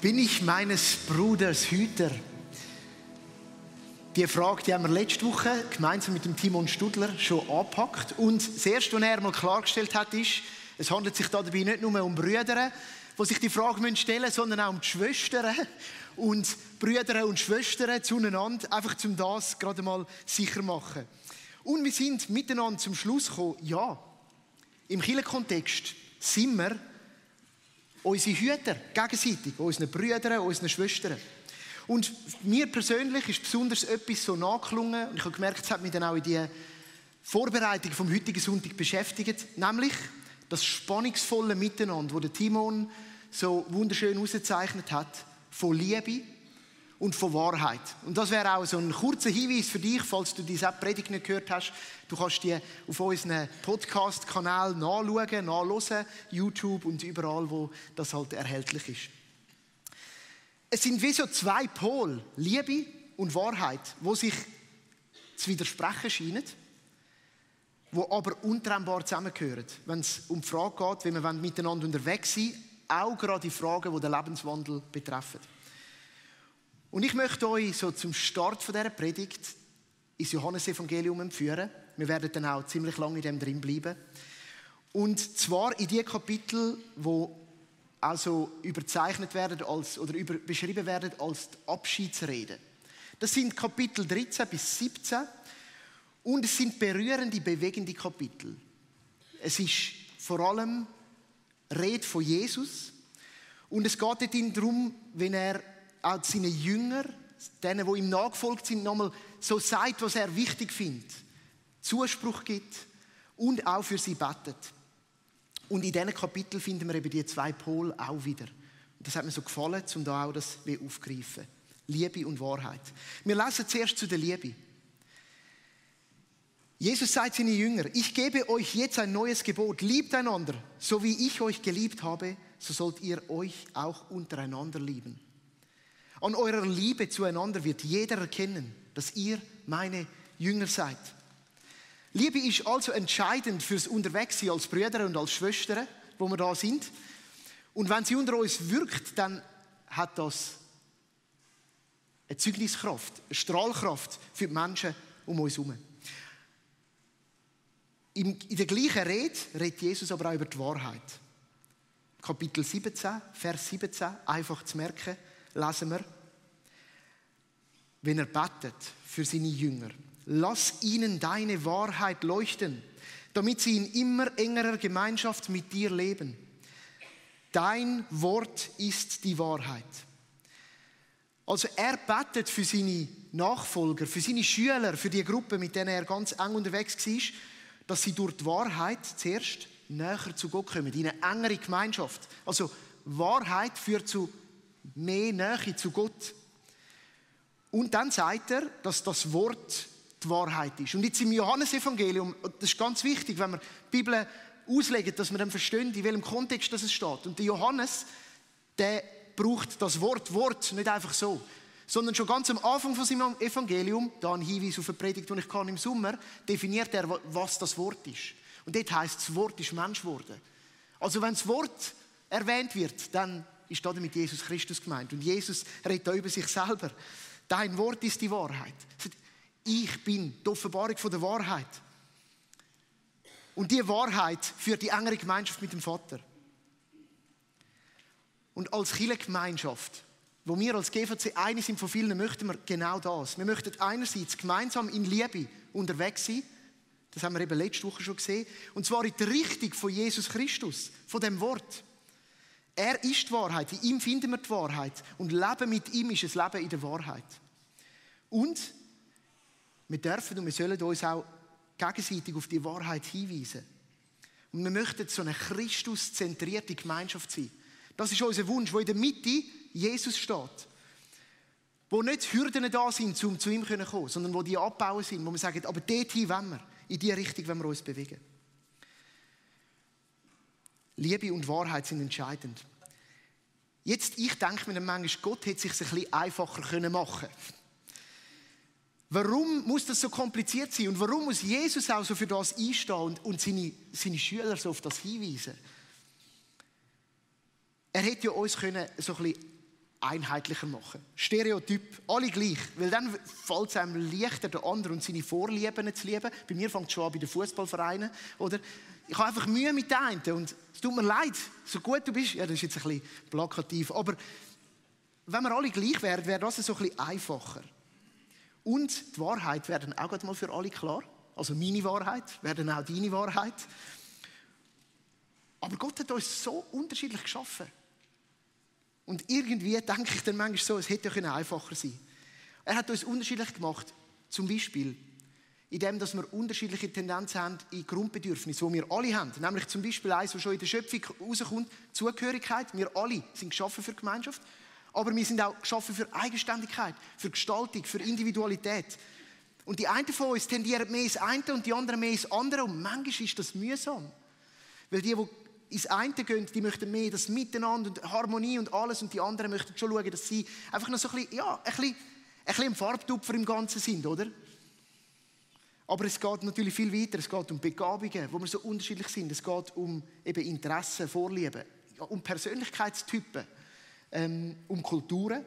Bin ich meines Bruders Hüter? Die Frage, die haben wir letzte Woche gemeinsam mit dem Timon Studler schon angepackt. Und das Erste, was er mal klargestellt hat, ist, es handelt sich dabei nicht nur um Brüder, die sich die Frage stellen müssen, sondern auch um die Schwestern und Brüder und Schwestern zueinander, einfach zum das gerade mal sicher machen. Und wir sind miteinander zum Schluss gekommen, ja, im Kirchenkontext sind wir unsere Hüter gegenseitig, unseren Brüdern, unseren Schwestern. Und mir persönlich ist besonders etwas so nachgelungen, und ich habe gemerkt, es hat mich dann auch in die Vorbereitung vom heutigen Sonntag beschäftigt, nämlich das spannungsvolle Miteinander, der Timon so wunderschön ausgezeichnet hat, von Liebe und von Wahrheit. Und das wäre auch so ein kurzer Hinweis für dich, falls du diese Predigt nicht gehört hast. Du kannst die auf unseren Podcast-Kanal nachschauen, nachhören, YouTube und überall, wo das halt erhältlich ist. Es sind wie so zwei Pole, Liebe und Wahrheit, wo sich zu widersprechen scheinen, wo aber untrennbar zusammengehören, wenn es um die Frage geht, wie wir miteinander unterwegs sind, auch gerade die Fragen, die den Lebenswandel betreffen. Und ich möchte euch so zum Start von dieser Predigt ins Johannesevangelium empführen. Wir werden dann auch ziemlich lange in dem drin bleiben. Und zwar in die Kapitel, wo also überzeichnet werden als, oder über, beschrieben werden als die Abschiedsrede. Das sind Kapitel 13 bis 17 und es sind berührende, bewegende Kapitel. Es ist vor allem Rede von Jesus und es geht darum, wenn er auch seinen Jünger, denen, die ihm nachgefolgt sind, nochmal so sagt, was er wichtig findet, Zuspruch gibt und auch für sie betet. Und in diesen Kapiteln finden wir eben die zwei Pole auch wieder. Und das hat mir so gefallen, um da auch das aufgreifen. Liebe und Wahrheit. Wir lesen zuerst zu der Liebe. Jesus sagt seine Jünger, ich gebe euch jetzt ein neues Gebot, liebt einander, so wie ich euch geliebt habe, so sollt ihr euch auch untereinander lieben. An eurer Liebe zueinander wird jeder erkennen, dass ihr meine Jünger seid. Liebe ist also entscheidend fürs Unterwegssein als Brüder und als Schwestern, wo wir da sind. Und wenn sie unter uns wirkt, dann hat das eine Zeugniskraft, eine Strahlkraft für die Menschen um uns herum. In der gleichen Rede redet Jesus aber auch über die Wahrheit. Kapitel 17, Vers 17, einfach zu merken, lesen wir, wenn er betet für seine Jünger. Lass ihnen deine Wahrheit leuchten, damit sie in immer engerer Gemeinschaft mit dir leben. Dein Wort ist die Wahrheit. Also er betet für seine Nachfolger, für seine Schüler, für die Gruppe, mit denen er ganz eng unterwegs war, dass sie durch die Wahrheit zuerst näher zu Gott kommen, in eine engere Gemeinschaft. Also Wahrheit führt zu mehr Nähe zu Gott. Und dann sagt er, dass das Wort die Wahrheit ist. Und jetzt im Johannesevangelium, das ist ganz wichtig, wenn wir die Bibel auslegen, dass wir dann verstehen, in welchem Kontext das steht. Und der Johannes, der braucht das Wort Wort nicht einfach so, sondern schon ganz am Anfang von seinem Evangelium, da ein Hinweis auf eine Predigt, die ich kann im Sommer, definiert er, was das Wort ist. Und dort heißt das Wort ist Mensch geworden. Also wenn das Wort erwähnt wird, dann ist damit Jesus Christus gemeint. Und Jesus redet da über sich selber. Dein Wort ist die Wahrheit. Ich bin die Offenbarung von der Wahrheit. Und die Wahrheit führt die engere Gemeinschaft mit dem Vater. Und als Kirchengemeinschaft, wo wir als GVC eine sind von vielen, möchten wir genau das. Wir möchten einerseits gemeinsam in Liebe unterwegs sein. Das haben wir eben letzte Woche schon gesehen. Und zwar in der Richtung von Jesus Christus, von dem Wort. Er ist die Wahrheit. In ihm finden wir die Wahrheit. Und Leben mit ihm ist ein Leben in der Wahrheit. Und wir dürfen und wir sollen uns auch gegenseitig auf die Wahrheit hinweisen. Und wir möchten so eine Christus-zentrierte Gemeinschaft sein. Das ist unser Wunsch, wo in der Mitte Jesus steht. Wo nicht Hürden da sind, um zu ihm zu kommen, sondern wo die abbauen sind, wo wir sagen, aber dorthin wollen wir, in die Richtung wollen wir uns bewegen. Liebe und Wahrheit sind entscheidend. Jetzt, ich denke mir manchmal, Gott hätte es sich ein bisschen einfacher machen können. Warum muss das so kompliziert sein? Und warum muss Jesus auch so für das einstehen und, und seine, seine Schüler so auf das hinweisen? Er hätte ja uns können so ein bisschen einheitlicher machen. Stereotyp, alle gleich. Weil dann fällt es einem leichter, der andere und seine Vorlieben zu lieben. Bei mir fängt es schon an bei den Fußballvereinen. Oder? Ich habe einfach Mühe mit den einen und es tut mir leid, so gut du bist. Ja, das ist jetzt ein bisschen plakativ. Aber wenn wir alle gleich wären, wäre das so ein bisschen einfacher. Und die Wahrheit wäre dann auch mal für alle klar. Also meine Wahrheit wäre dann auch deine Wahrheit. Aber Gott hat uns so unterschiedlich geschaffen. Und irgendwie denke ich dann manchmal so, es hätte ja einfacher sein können. Er hat uns unterschiedlich gemacht. Zum Beispiel, indem dass wir unterschiedliche Tendenzen haben in Grundbedürfnissen, die wir alle haben. Nämlich zum Beispiel eins, was schon in der Schöpfung rauskommt, Zugehörigkeit. Wir alle sind geschaffen für Gemeinschaft. Aber wir sind auch geschaffen für Eigenständigkeit, für Gestaltung, für Individualität. Und die einen von uns tendieren mehr ins eine und die anderen mehr ins andere. Und manchmal ist das mühsam. Weil die, die ins eine gehen, die möchten mehr das Miteinander und Harmonie und alles und die anderen möchten schon schauen, dass sie einfach noch so ein bisschen, ja, ein bisschen, ein bisschen im Farbtupfer im Ganzen sind, oder? Aber es geht natürlich viel weiter. Es geht um Begabungen, wo wir so unterschiedlich sind. Es geht um eben Interessen, Vorlieben, um Persönlichkeitstypen, ähm, um Kulturen,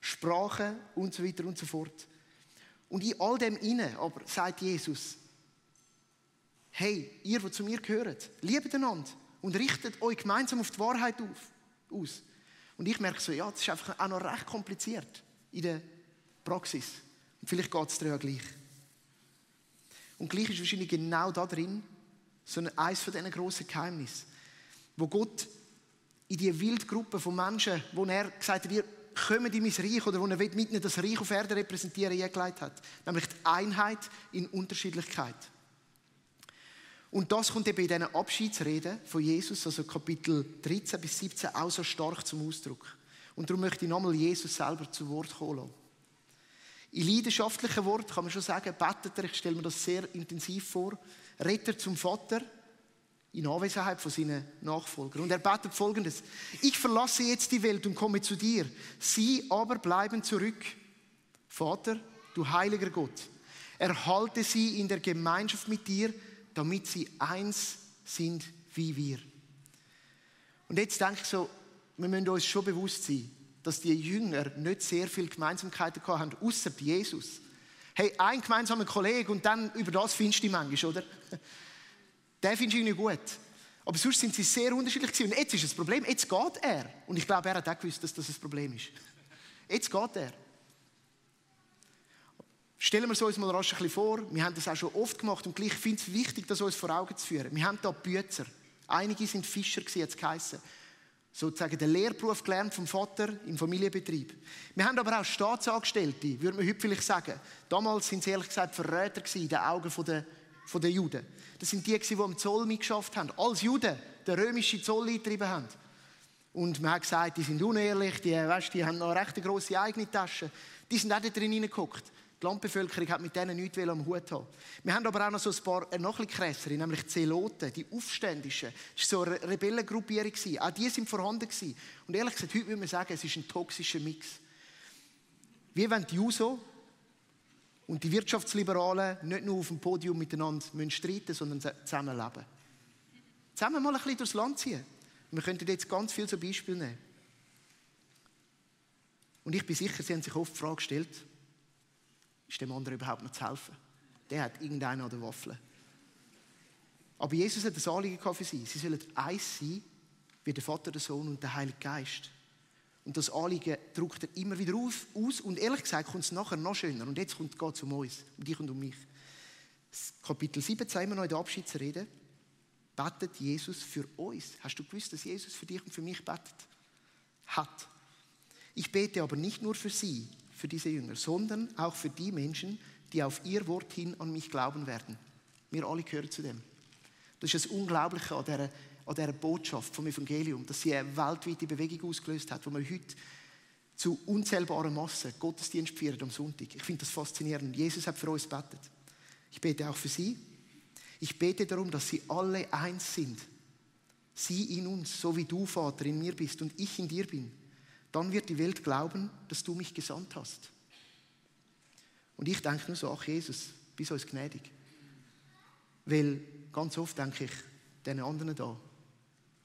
Sprachen und so weiter und so fort. Und in all dem inne aber sagt Jesus, hey, ihr, die zu mir gehört, liebt einander und richtet euch gemeinsam auf die Wahrheit auf, aus. Und ich merke so, ja, das ist einfach auch noch recht kompliziert in der Praxis. Und vielleicht geht es dir ja gleich. Und gleich ist wahrscheinlich genau da drin so eines von diesen grossen Geheimnissen, wo Gott in die Wildgruppe von Menschen, wo er gesagt hat, ihr kommt in mein Reich oder wo er mit das Reich auf Erde repräsentieren, eingeleitet hat. Nämlich die Einheit in Unterschiedlichkeit. Und das kommt eben in diesen Abschiedsreden von Jesus, also Kapitel 13 bis 17, auch so stark zum Ausdruck. Und darum möchte ich nochmal Jesus selber zu Wort kommen lassen. In leidenschaftlichen Worten kann man schon sagen, betet er, ich stelle mir das sehr intensiv vor, redet er zum Vater in Anwesenheit von seinen Nachfolgern. Und er betet folgendes, ich verlasse jetzt die Welt und komme zu dir, sie aber bleiben zurück. Vater, du heiliger Gott, erhalte sie in der Gemeinschaft mit dir, damit sie eins sind wie wir. Und jetzt denke ich so, wir müssen uns schon bewusst sein, dass die Jünger nicht sehr viele Gemeinsamkeiten haben, außer Jesus. Hey, ein gemeinsamer Kollege und dann über das findest du manchmal, oder? Den findest du irgendwie gut. Aber sonst sind sie sehr unterschiedlich gewesen. Und jetzt ist das Problem, jetzt geht er. Und ich glaube, er hat auch gewusst, dass das ein Problem ist. Jetzt geht er. Stellen wir es uns mal rasch ein bisschen vor. Wir haben das auch schon oft gemacht und gleich finde ich es wichtig, das uns vor Augen zu führen. Wir haben hier Bützer. Einige sind Fischer jetzt geheissen. Sozusagen den Lehrberuf gelernt vom Vater im Familienbetrieb. Wir haben aber auch Staatsangestellte, würde man heute vielleicht sagen. Damals sind sie ehrlich gesagt Verräter in den Augen der, der Juden. Das sind die, die am Zoll mitgeschafft haben. Als Juden den römischen Zoll eingetrieben haben. Und man hat gesagt, die sind unehrlich, die, weißt, die haben noch recht grosse eigene Tasche. Die sind auch da drin reingeguckt. Die Landbevölkerung hat mit denen nichts am Hut haben. Wir haben aber auch noch so ein paar äh, noch ein krassere, nämlich die Zeloten, die Aufständischen. Das war so eine Rebellengruppierung. Auch die sind vorhanden. Gewesen. Und ehrlich gesagt, heute würde man sagen, es ist ein toxischer Mix. Wie wenn die Juso und die Wirtschaftsliberalen nicht nur auf dem Podium miteinander streiten sondern zusammenleben. Zusammen mal ein bisschen durchs Land ziehen. Wir könnten jetzt ganz viel so Beispiele nehmen. Und ich bin sicher, Sie haben sich oft die Frage gestellt, ist dem anderen überhaupt noch zu helfen? Der hat irgendeinen an der Waffel. Aber Jesus hat das Anliegen für sie. Sie sollen eins sein, wie der Vater, der Sohn und der Heilige Geist. Und das Anliegen druckt er immer wieder aus. Und ehrlich gesagt kommt es nachher noch schöner. Und jetzt geht es um uns, um dich und um mich. Kapitel 17, immer noch in der Abschiedsrede, betet Jesus für uns. Hast du gewusst, dass Jesus für dich und für mich betet? Hat. Ich bete aber nicht nur für sie, für diese Jünger, sondern auch für die Menschen, die auf ihr Wort hin an mich glauben werden. Wir alle gehören zu dem. Das ist das Unglaubliche an dieser, an dieser Botschaft vom Evangelium, dass sie eine weltweite Bewegung ausgelöst hat, wo wir heute zu unzählbaren Massen Gottesdienst feiern am Sonntag. Ich finde das faszinierend. Jesus hat für uns betet. Ich bete auch für sie. Ich bete darum, dass sie alle eins sind. Sie in uns, so wie du, Vater, in mir bist und ich in dir bin dann wird die Welt glauben, dass du mich gesandt hast. Und ich denke nur so, ach Jesus, bist uns gnädig. Weil ganz oft denke ich, den anderen da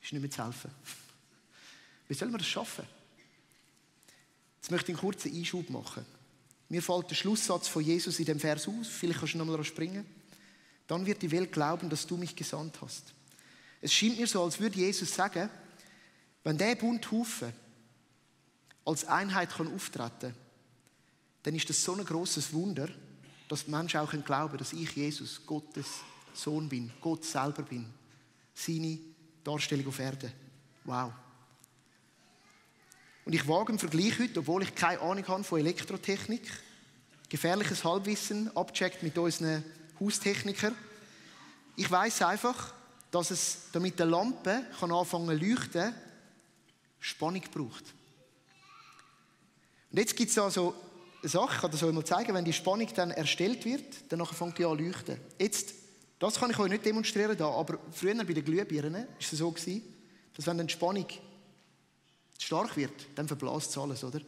ist nicht mehr zu helfen. Wie sollen wir das schaffen? Jetzt möchte ich einen kurzen Einschub machen. Mir fällt der Schlusssatz von Jesus in dem Vers aus. Vielleicht kannst du noch mal springen. Dann wird die Welt glauben, dass du mich gesandt hast. Es scheint mir so, als würde Jesus sagen, wenn der Bundhaufen als Einheit kann auftreten dann ist das so ein großes Wunder, dass die Menschen auch glauben können, dass ich Jesus, Gottes Sohn bin, Gott selber bin. Seine Darstellung auf Erde. Wow. Und ich wage im Vergleich heute, obwohl ich keine Ahnung habe von Elektrotechnik, gefährliches Halbwissen, abcheckt mit unseren Haustechnikern. Ich weiß einfach, dass es, damit eine Lampe kann anfangen zu leuchten, Spannung braucht. Und jetzt gibt es also eine Sache, ich das euch mal zeigen, wenn die Spannung dann erstellt wird, dann fängt die an zu leuchten. Jetzt, das kann ich euch nicht demonstrieren da, aber früher bei den Glühbirnen war es so gewesen, dass wenn dann die Spannung stark wird, dann verblasst es alles, oder?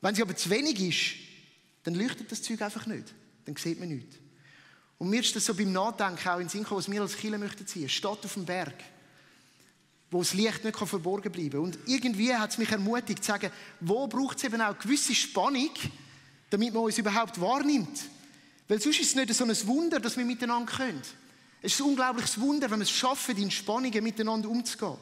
Wenn sie aber zu wenig ist, dann leuchtet das Zeug einfach nicht. Dann sieht man nichts. Und mir ist das so beim Nachdenken auch in den Sinn gekommen, was wir als Kirche möchten ziehen. Stadt auf dem Berg wo das Licht nicht verborgen bleiben kann. Und irgendwie hat es mich ermutigt zu sagen, wo braucht es eben auch gewisse Spannung, damit man uns überhaupt wahrnimmt. Weil sonst ist es nicht so ein Wunder, dass wir miteinander können. Es ist ein unglaubliches Wunder, wenn wir es schaffen, in Spannungen miteinander umzugehen.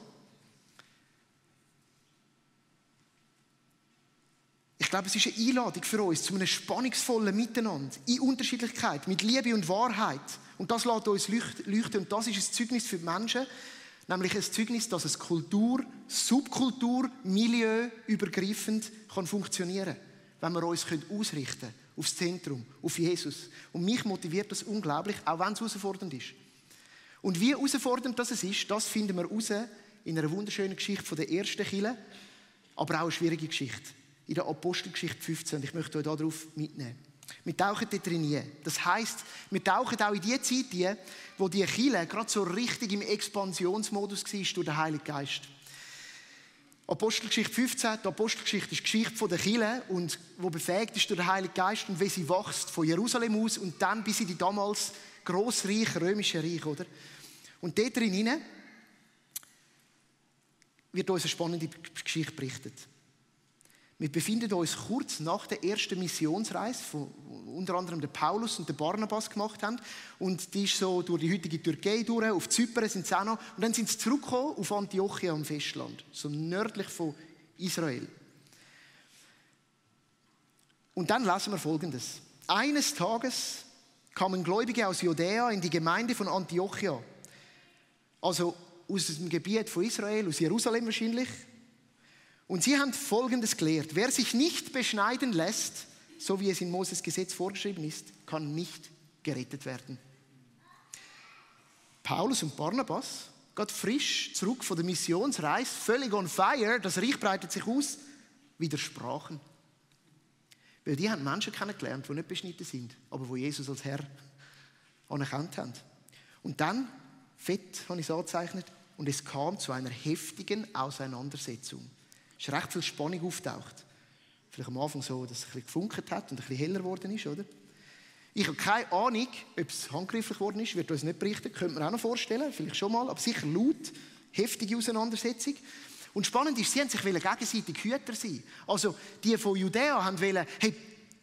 Ich glaube, es ist eine Einladung für uns zu einem spannungsvollen Miteinander, in Unterschiedlichkeit, mit Liebe und Wahrheit. Und das lässt uns leuchten. Und das ist ein Zeugnis für die Menschen, Nämlich ein Zeugnis, dass es Kultur, Subkultur, Milieu übergreifend kann funktionieren wenn wir uns ausrichten können aufs Zentrum, auf Jesus. Und mich motiviert das unglaublich, auch wenn es herausfordernd ist. Und wie herausfordernd das ist, das finden wir heraus in einer wunderschönen Geschichte von der ersten Kille, aber auch eine schwierige Geschichte. In der Apostelgeschichte 15. Und ich möchte euch darauf mitnehmen. Wir tauchen dort drin Das heisst, wir tauchen auch in die Zeit ein, wo die Kirche gerade so richtig im Expansionsmodus war durch den Heiligen Geist. Apostelgeschichte 15, die Apostelgeschichte ist die Geschichte der Kirche und wo befähigt ist durch den Heiligen Geist und wie sie wächst von Jerusalem aus und dann bis in die damals Grossreich, römische Reich, oder? Und dort drin wird uns eine spannende Geschichte berichtet. Wir befinden uns kurz nach der ersten Missionsreise, die unter anderem der Paulus und der Barnabas gemacht haben. Und die ist so durch die heutige Türkei durch, auf Zypern sind sie auch noch. Und dann sind sie zurückgekommen auf Antiochia am Festland, so nördlich von Israel. Und dann lesen wir Folgendes. Eines Tages kamen Gläubige aus Judäa in die Gemeinde von Antiochia. Also aus dem Gebiet von Israel, aus Jerusalem wahrscheinlich, und sie haben Folgendes gelehrt. Wer sich nicht beschneiden lässt, so wie es in Moses Gesetz vorgeschrieben ist, kann nicht gerettet werden. Paulus und Barnabas, gerade frisch zurück von der Missionsreise, völlig on fire, das Reich breitet sich aus, widersprachen. Weil die haben Menschen kennengelernt, die nicht beschnitten sind, aber wo Jesus als Herr anerkannt haben. Und dann, fett habe ich es angezeichnet, und es kam zu einer heftigen Auseinandersetzung ist recht viel Spannung auftaucht. Vielleicht am Anfang so, dass es ein bisschen gefunkert hat und ein bisschen heller geworden ist, oder? Ich habe keine Ahnung, ob es handgreiflich geworden ist, wird uns nicht berichten, könnte man auch noch vorstellen, vielleicht schon mal, aber sicher laut, heftige Auseinandersetzung. Und spannend ist, sie haben sich gegenseitig Hüter sein. Also die von Judäa haben wollen, hey,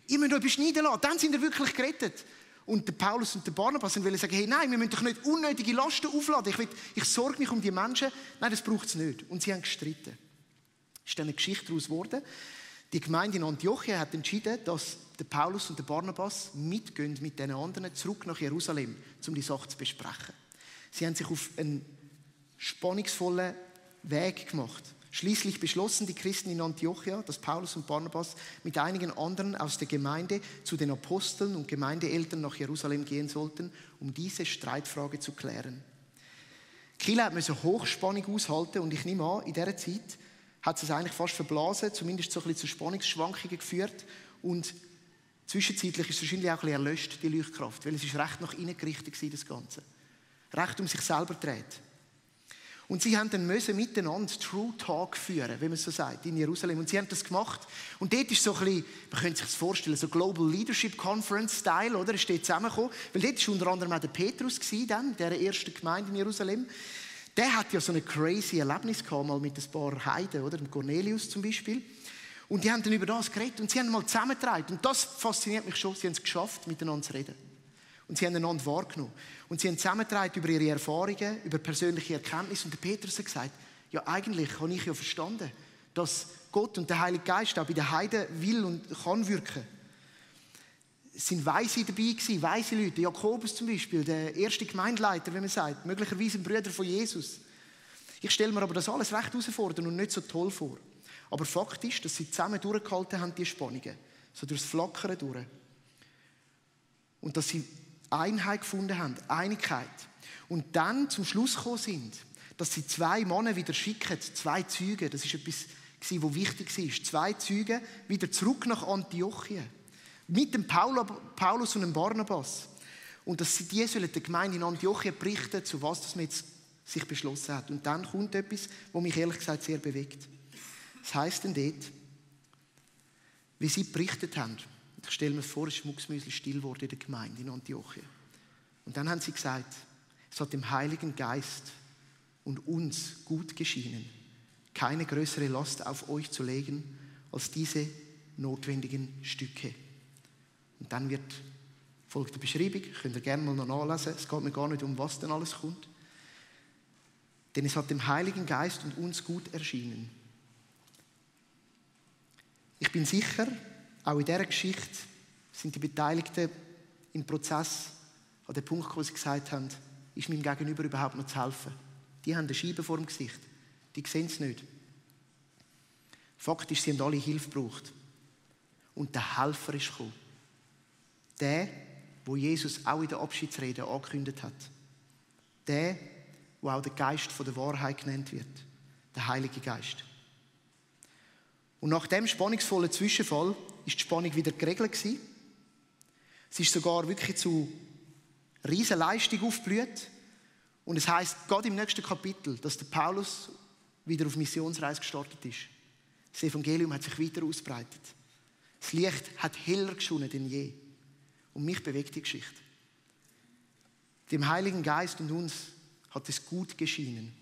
ihr müsst euch beschneiden lassen, dann sind ihr wirklich gerettet. Und der Paulus und der Barnabas wollen sagen, hey, nein, wir müssen doch nicht unnötige Lasten aufladen. Ich, will, ich sorge mich um die Menschen. Nein, das braucht es nicht. Und sie haben gestritten ist dann eine Geschichte daraus geworden. Die Gemeinde in Antiochia hat entschieden, dass der Paulus und der Barnabas mitgehen mit den anderen zurück nach Jerusalem, um die Sache zu besprechen. Sie haben sich auf einen spannungsvollen Weg gemacht. Schließlich beschlossen die Christen in Antiochia, dass Paulus und Barnabas mit einigen anderen aus der Gemeinde zu den Aposteln und Gemeindeeltern nach Jerusalem gehen sollten, um diese Streitfrage zu klären. Kiel musste Hochspannung aushalten und ich nehme an, in dieser Zeit hat es eigentlich fast verblasen, zumindest so ein bisschen zu Spannungsschwankungen geführt und zwischenzeitlich ist es wahrscheinlich auch ein bisschen erlöscht, die Leuchtkraft, weil es ist recht nach innen gerichtet war, das Ganze. Recht um sich selber dreht. Und sie haben dann müssen miteinander True Talk führen, wie man so sagt, in Jerusalem. Und sie haben das gemacht. Und dort ist so ein bisschen, man könnte sich das vorstellen, so Global Leadership Conference Style, oder? Es steht zusammengekommen. Weil dort war unter anderem auch der Petrus gewesen, dann, der ersten Gemeinde in Jerusalem. Der hat ja so ein crazy Erlebnis gehabt, mal mit ein paar Heiden, oder? Mit Cornelius zum Beispiel. Und die haben dann über das geredet und sie haben mal zusammengetragen. Und das fasziniert mich schon. Sie haben es geschafft, miteinander zu reden. Und sie haben einander wahrgenommen. Und sie haben zusammengetragen über ihre Erfahrungen, über persönliche Erkenntnisse. Und der Petrus hat gesagt, ja, eigentlich habe ich ja verstanden, dass Gott und der Heilige Geist auch bei den Heiden will und kann wirken. Es sind Weise dabei gewesen, weise Leute. Jakobus zum Beispiel, der erste Gemeindeleiter, wenn man sagt, möglicherweise ein Bruder von Jesus. Ich stelle mir aber das alles recht herausfordernd und nicht so toll vor. Aber Fakt ist, dass sie zusammen durchgehalten haben, die Spannungen. So durchs Flackern durch. Und dass sie Einheit gefunden haben, Einigkeit. Und dann zum Schluss gekommen sind, dass sie zwei Männer wieder schicken, zwei Züge. Das ist etwas, was wichtig war. Zwei Züge wieder zurück nach Antiochien. Mit dem Paulus und dem Barnabas. Und dass sie die sollen der Gemeinde in Antiochien berichten, zu was das man jetzt sich beschlossen hat. Und dann kommt etwas, was mich ehrlich gesagt sehr bewegt. Das heisst denn dort, wie sie berichtet haben, ich stelle mir vor, es ist mucksmüsli still geworden in der Gemeinde in Antiochien. Und dann haben sie gesagt, es hat dem Heiligen Geist und uns gut geschienen, keine größere Last auf euch zu legen als diese notwendigen Stücke. Und dann wird folgt die Beschreibung, könnt ihr gerne mal noch nachlesen. Es geht mir gar nicht um, was denn alles kommt. Denn es hat dem Heiligen Geist und uns gut erschienen, ich bin sicher, auch in dieser Geschichte sind die Beteiligten im Prozess an den Punkt, wo sie gesagt haben, ist meinem Gegenüber überhaupt noch zu helfen. Die haben eine Scheibe vor dem Gesicht. Die sehen es nicht. Fakt ist, sie haben alle Hilfe gebraucht. Und der Helfer ist gekommen. Der, wo Jesus auch in der Abschiedsrede angekündigt hat. Der, wo auch der Geist der Wahrheit genannt wird. Der Heilige Geist. Und nach dem spannungsvollen Zwischenfall ist die Spannung wieder geregelt gewesen. Es ist sogar wirklich zu riesen Leistung aufgeblüht. Und es heißt gerade im nächsten Kapitel, dass der Paulus wieder auf Missionsreise gestartet ist. Das Evangelium hat sich weiter ausbreitet. Das Licht hat heller geschonen denn je. Und mich bewegt die Geschichte. Dem Heiligen Geist und uns hat es gut geschienen.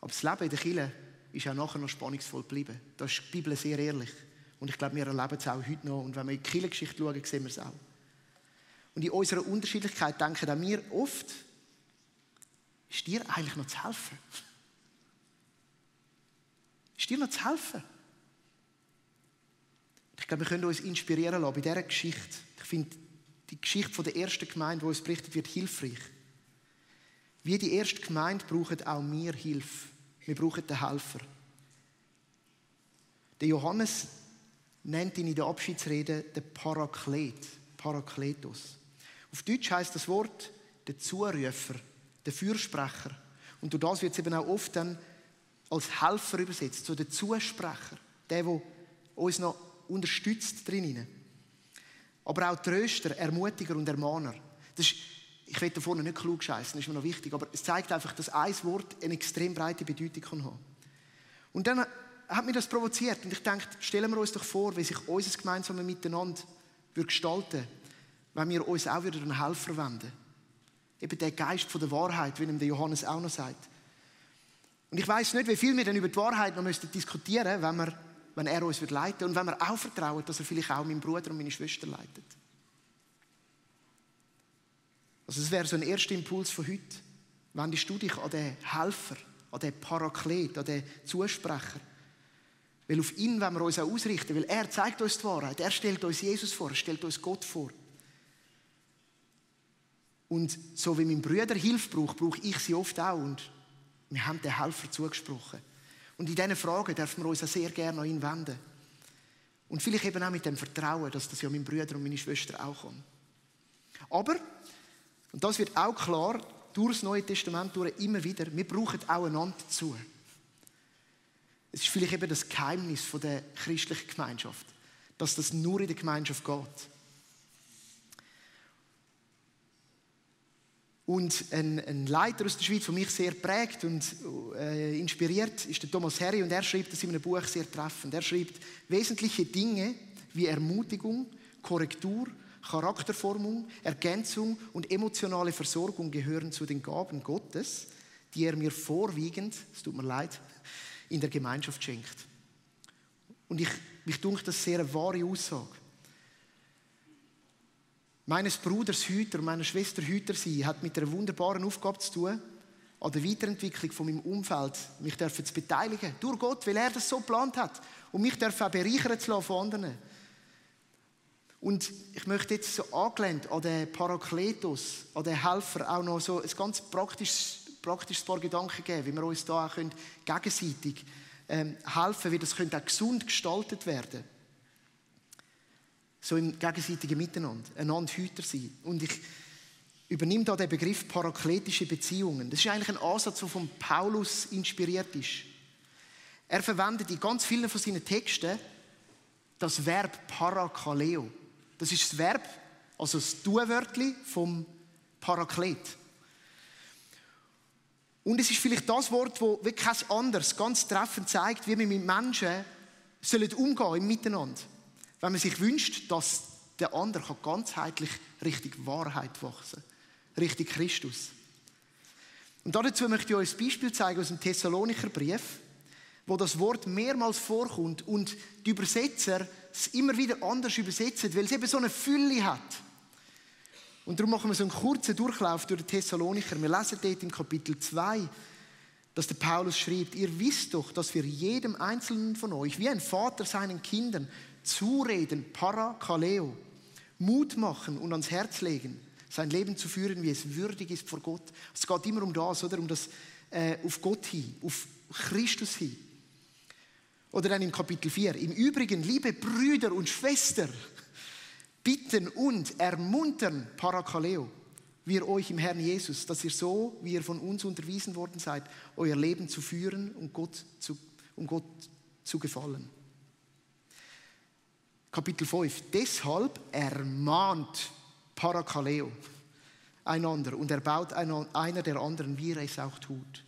Aber das Leben in der Kirche ist auch nachher noch spannungsvoll geblieben. Da ist die Bibel sehr ehrlich. Und ich glaube, wir erleben es auch heute noch. Und wenn wir in die Kirchengeschichte schauen, sehen wir es auch. Und in unserer Unterschiedlichkeit denken auch wir oft, ist dir eigentlich noch zu helfen? Ist dir noch zu helfen? Glaube, wir können uns inspirieren lassen bei dieser Geschichte. Ich finde die Geschichte von der ersten Gemeinde, die uns berichtet wird, hilfreich. Wie die erste Gemeinde brauchen auch wir Hilfe. Wir brauchen den Helfer. Der Johannes nennt ihn in der Abschiedsrede den Paraklet, Parakletos. Auf Deutsch heißt das Wort der Zurufer, der Fürsprecher. Und durch das wird es eben auch oft dann als Helfer übersetzt, so der Zusprecher, der, der uns noch unterstützt drinnen. Aber auch Tröster, Ermutiger und Ermahner. Das ist ich will da vorne nicht klug scheißen, das ist mir noch wichtig, aber es zeigt einfach, dass ein Wort eine extrem breite Bedeutung kann haben. Und dann hat mich das provoziert und ich denke, stellen wir uns doch vor, wie sich unser gemeinsames Miteinander würde gestalten wenn wir uns auch wieder einen Helfer wenden. Eben der Geist von der Wahrheit, wie ihm der Johannes auch noch sagt. Und ich weiß nicht, wie viel wir dann über die Wahrheit noch müssten diskutieren, wenn, wir, wenn er uns wird leiten und wenn wir auch vertrauen, dass er vielleicht auch meinen Bruder und meine Schwester leitet. Also es wäre so ein erster Impuls von heute. Wendest du dich an den Helfer, an den Paraklet, an den Zusprecher. Weil auf ihn wollen wir uns auch ausrichten, weil er zeigt uns die Wahrheit. Er stellt uns Jesus vor, er stellt uns Gott vor. Und so wie mein Bruder Hilfe braucht, brauche ich sie oft auch. Und wir haben den Helfer zugesprochen. Und in diesen Fragen dürfen wir uns auch sehr gerne an ihn wenden. Und vielleicht eben auch mit dem Vertrauen, dass das ja mein Bruder und meine Schwester auch kommen. Aber und das wird auch klar durch das Neue Testament durch immer wieder. Wir brauchen auch einander dazu. Es ist vielleicht eben das Geheimnis der christlichen Gemeinschaft, dass das nur in der Gemeinschaft geht. Und ein, ein, Leiter aus der Schweiz, der mich sehr prägt und äh, inspiriert, ist der Thomas Harry und er schreibt das in einem Buch sehr treffend. Er schreibt, wesentliche Dinge wie Ermutigung, Korrektur, Charakterformung, Ergänzung und emotionale Versorgung gehören zu den Gaben Gottes, die er mir vorwiegend, es tut mir leid, in der Gemeinschaft schenkt. Und ich, mich dunkt das sehr eine wahre Aussage. Meines Bruders Hüter, meiner Schwester Hüter sein, hat mit einer wunderbaren Aufgabe zu tun, an der Weiterentwicklung von meinem Umfeld mich dürfen zu beteiligen. Durch Gott, weil er das so geplant hat. Und mich dürfen auch bereichern zu lassen von anderen. Und ich möchte jetzt so angelehnt an den Parakletos, an den Helfer, auch noch so ein ganz praktisches, praktisches paar Gedanken geben, wie wir uns da auch gegenseitig ähm, helfen, wie das könnte auch gesund gestaltet werden. So im gegenseitigen Miteinander, einander Hüter sein. Und ich übernehme da den Begriff parakletische Beziehungen. Das ist eigentlich ein Ansatz, der von Paulus inspiriert ist. Er verwendet in ganz vielen von seinen Texten das Verb parakaleo. Das ist das Verb, also das Tu-Wörtchen vom Paraklet. Und es ist vielleicht das Wort, das wirklich kein anderes ganz treffend zeigt, wie wir mit Menschen sollen umgehen im Miteinander. Wenn man sich wünscht, dass der andere ganzheitlich richtig Wahrheit wachsen richtig Christus. Und dazu möchte ich euch ein Beispiel zeigen aus dem Thessalonicher Brief, wo das Wort mehrmals vorkommt und die Übersetzer es immer wieder anders übersetzen, weil es eben so eine Fülle hat. Und darum machen wir so einen kurzen Durchlauf durch den Thessalonicher. Wir lesen dort im Kapitel 2, dass der Paulus schreibt, ihr wisst doch, dass wir jedem Einzelnen von euch, wie ein Vater seinen Kindern, zureden, parakaleo, Mut machen und ans Herz legen, sein Leben zu führen, wie es würdig ist vor Gott. Es geht immer um das, oder? Um das äh, auf Gott hin, auf Christus hin. Oder dann im Kapitel 4. Im Übrigen, liebe Brüder und Schwestern, bitten und ermuntern, Parakaleo, wir euch im Herrn Jesus, dass ihr so, wie ihr von uns unterwiesen worden seid, euer Leben zu führen und Gott zu, um Gott zu gefallen. Kapitel 5. Deshalb ermahnt Parakaleo einander und erbaut einer der anderen, wie er es auch tut.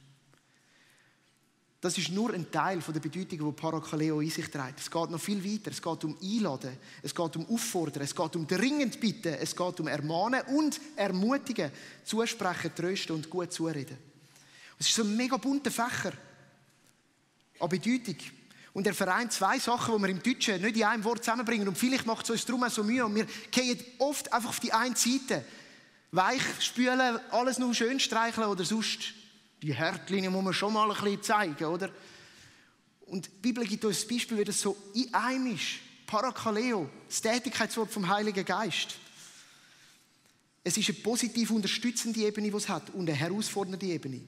Das ist nur ein Teil von der Bedeutung, die Parakaleo in sich trägt. Es geht noch viel weiter. Es geht um Einladen, es geht um Auffordern, es geht um dringend bitten, es geht um Ermahnen und Ermutigen, Zusprechen, Trösten und gut zureden. Es ist so ein mega bunter Fächer an Bedeutung. Und er vereint zwei Sachen, die wir im Deutschen nicht in einem Wort zusammenbringen. Und vielleicht macht es uns darum auch so Mühe. Und wir gehen oft einfach auf die eine Seite. Weich spülen, alles nur schön streicheln oder sonst die Härtlinien muss man schon mal ein bisschen zeigen, oder? Und die Bibel gibt uns ein Beispiel, wie das so in einem ist. Parakaleo, das Tätigkeitswort vom Heiligen Geist. Es ist eine positiv unterstützende Ebene, die es hat, und eine herausfordernde Ebene.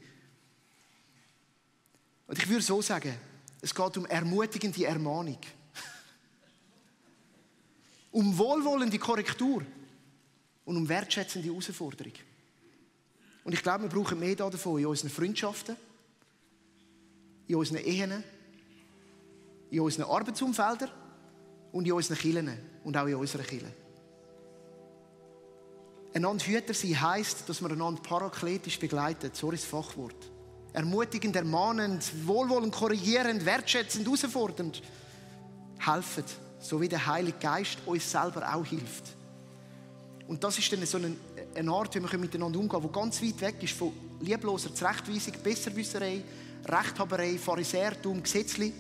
Und ich würde so sagen, es geht um ermutigende Ermahnung. um wohlwollende Korrektur und um wertschätzende Herausforderung. Und ich glaube, wir brauchen mehr davon in unseren Freundschaften, in unseren Ehen, in unseren Arbeitsumfeldern und in unseren Kirchen und auch in unserer Kirche. Einander Hüter sein heisst, dass man einander parakletisch begleitet. So ist das Fachwort. Ermutigend, ermahnend, wohlwollend, korrigierend, wertschätzend, herausfordernd. Helfen, so wie der Heilige Geist uns selber auch hilft. Und das ist dann so ein eine Art, wie wir miteinander umgehen können, die ganz weit weg ist von liebloser Zurechtweisung, Besserwisserei, Rechthaberei, Pharisäertum, Gesetzli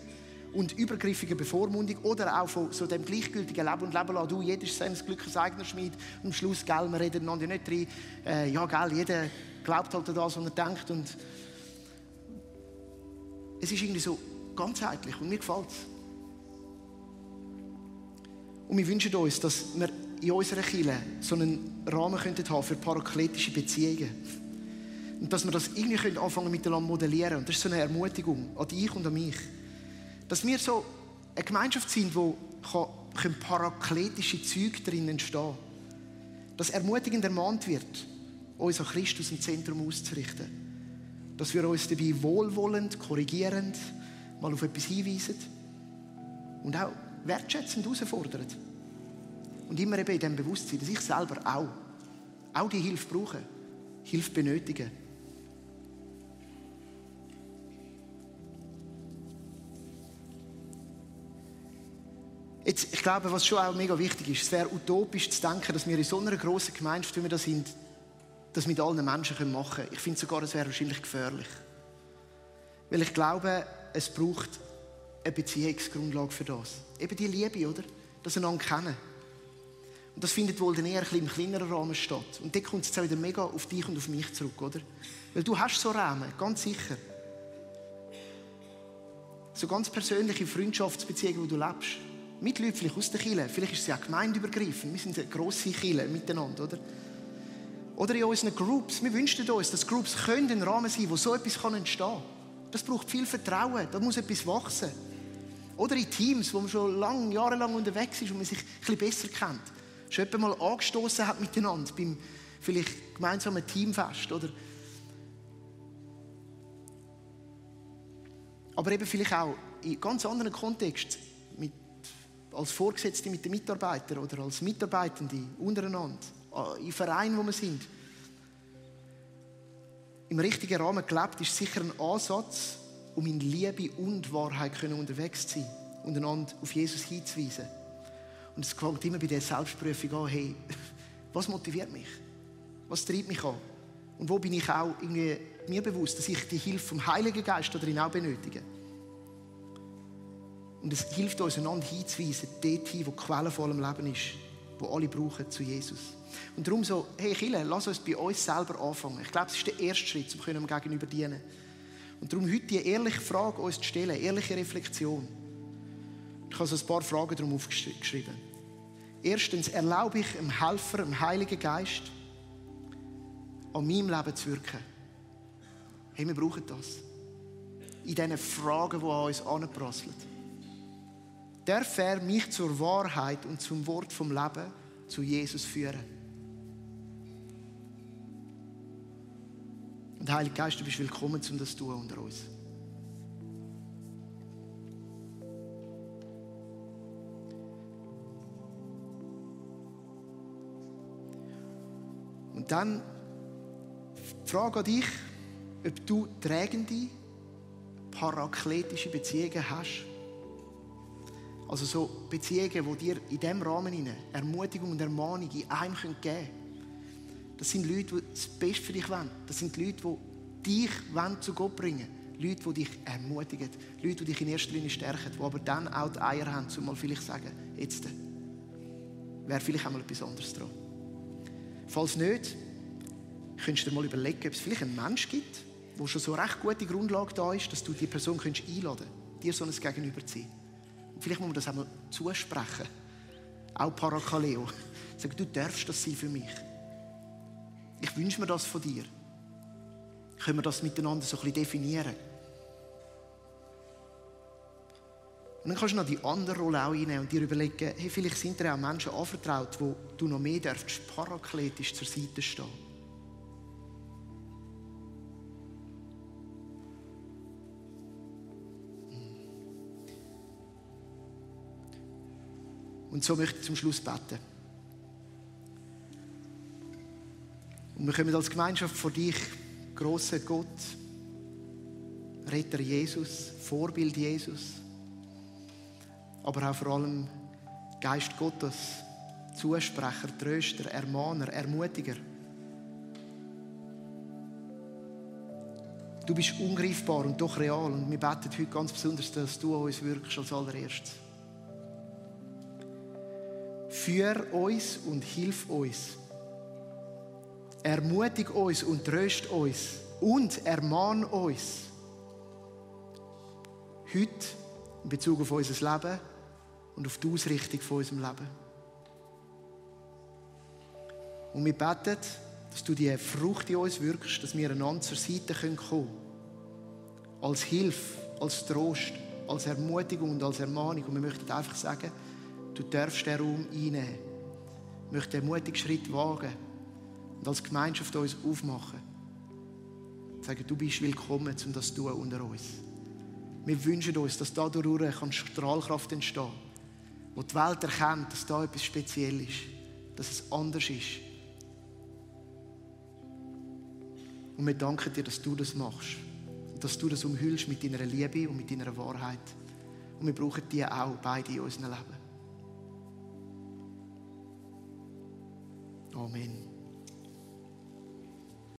und übergriffiger Bevormundung oder auch von so dem gleichgültigen Leben und Leben lassen. Du, jeder ist seines Glückes eigener Schmied. Und am Schluss, gell, wir reden einander nicht rein. Äh, ja, gell, jeder glaubt halt an das, was er denkt. Und es ist irgendwie so ganzheitlich und mir gefällt es. Und wir wünschen uns, dass wir in unserer Kirche so einen Rahmen haben für parakletische Beziehungen. Und dass wir das irgendwie können anfangen miteinander modellieren. Und das ist so eine Ermutigung an dich und an mich. Dass wir so eine Gemeinschaft sind, wo kann, parakletische Züge drin entstehen. Dass ermutigend ermahnt wird, uns an Christus im Zentrum auszurichten. Dass wir uns dabei wohlwollend, korrigierend mal auf etwas hinweisen und auch wertschätzend herausfordern. Und immer eben in dem Bewusstsein, dass ich selber auch, auch die Hilfe brauche, Hilfe benötige. Jetzt, ich glaube, was schon auch mega wichtig ist, es wäre utopisch zu denken, dass wir in so einer grossen Gemeinschaft, wie wir da sind, das mit allen Menschen machen können. Ich finde sogar, es wäre wahrscheinlich gefährlich. Weil ich glaube, es braucht eine Beziehungsgrundlage für das. Eben die Liebe, oder? Das einander kennen. Und das findet wohl dann eher ein im kleineren Rahmen statt. Und dann kommt es jetzt auch wieder mega auf dich und auf mich zurück, oder? Weil du hast so Rahmen, ganz sicher. So ganz persönliche Freundschaftsbeziehungen, die du lebst. Mit Leuten vielleicht aus der Kirche. Vielleicht ist es ja gemeindeübergreifend. Wir sind eine grosse Kirche miteinander, oder? Oder in unseren Groups. Wir wünschen uns, dass Groups können ein Rahmen sein, wo so etwas entstehen kann. Das braucht viel Vertrauen. Da muss etwas wachsen. Oder in Teams, wo man schon lang, jahrelang unterwegs ist und man sich ein bisschen besser kennt. Schon jemand mal angestoßen hat miteinander beim vielleicht gemeinsamen Teamfest. Oder Aber eben vielleicht auch in ganz anderen Kontexten. Mit, als Vorgesetzte mit den Mitarbeitern oder als Mitarbeitende untereinander. In Vereinen, wo wir sind im richtigen Rahmen gelebt, ist sicher ein Ansatz, um in Liebe und Wahrheit können unterwegs zu sein und einander auf Jesus hinzuweisen. Und es kommt immer bei der Selbstprüfung an, hey, was motiviert mich? Was treibt mich an? Und wo bin ich auch irgendwie mir bewusst, dass ich die Hilfe vom Heiligen Geist darin auch benötige? Und es hilft uns, einander hinzuweisen, dort hin, wo die Quelle von allem Leben ist, wo alle brauchen zu Jesus. Und darum so, hey Chile, lass uns bei uns selber anfangen. Ich glaube, das ist der erste Schritt, um dem Gegenüber dienen. Und darum heute die ehrliche Frage uns zu stellen, ehrliche Reflexion. Ich habe so ein paar Fragen darum aufgeschrieben. Erstens, erlaube ich dem Helfer, dem Heiligen Geist, an meinem Leben zu wirken? Hey, wir brauchen das. In diesen Fragen, die an uns anprasseln. Darf er mich zur Wahrheit und zum Wort vom Leben zu Jesus führen? Und Heilige Geist, du bist willkommen, um das zu tun unter uns. Und dann die Frage an dich, ob du trägende, parakletische Beziehungen hast. Also so Beziehungen, die dir in diesem Rahmen Ermutigung und Ermahnung in einem geben können. Das sind Leute, die das Beste für dich wollen. Das sind Leute, die dich zu Gott bringen wollen. Leute, die dich ermutigen. Leute, die dich in erster Linie stärken. Die aber dann auch die Eier haben, um mal vielleicht sagen, jetzt wäre vielleicht einmal etwas anderes dran. Falls nicht, könntest du dir mal überlegen, ob es vielleicht einen Mensch gibt, wo schon so eine recht gute Grundlage da ist, dass du die Person einladen könntest, dir so ein Gegenüber zu sein. Vielleicht muss man das auch mal zusprechen. Auch Parakaleo. Sagen, du darfst das sein für mich. Ich wünsche mir das von dir. Können wir das miteinander so ein bisschen definieren? Und dann kannst du noch die andere Rolle auch einnehmen und dir überlegen, hey, vielleicht sind dir auch Menschen anvertraut, wo du noch mehr darfst, parakletisch zur Seite stehen. Und so möchte ich zum Schluss beten. Und wir kommen als Gemeinschaft vor dich, großer Gott, Retter Jesus, Vorbild Jesus, aber auch vor allem Geist Gottes, Zusprecher, Tröster, Ermahner, Ermutiger. Du bist ungreifbar und doch real und wir beten heute ganz besonders, dass du uns wirkst als allererstes. Führ uns und hilf uns ermutig uns und tröst uns und ermahn uns. Heute in Bezug auf unser Leben und auf die Ausrichtung von unserem Leben. Und wir beten, dass du die Frucht in uns wirkst, dass wir einander zur Seite kommen können. Als Hilfe, als Trost, als Ermutigung und als Ermahnung. Und wir möchten einfach sagen, du darfst den Raum einnehmen. Wir möchten einen mutigen Schritt wagen und als Gemeinschaft uns aufmachen. Sagen, du bist willkommen, um das tun unter uns. Wir wünschen uns, dass dadurch Strahlkraft entstehen kann, wo die Welt erkennt, dass da etwas speziell ist, dass es anders ist. Und wir danken dir, dass du das machst. Und dass du das umhüllst mit deiner Liebe und mit deiner Wahrheit. Und wir brauchen die auch beide in unserem Leben. Amen.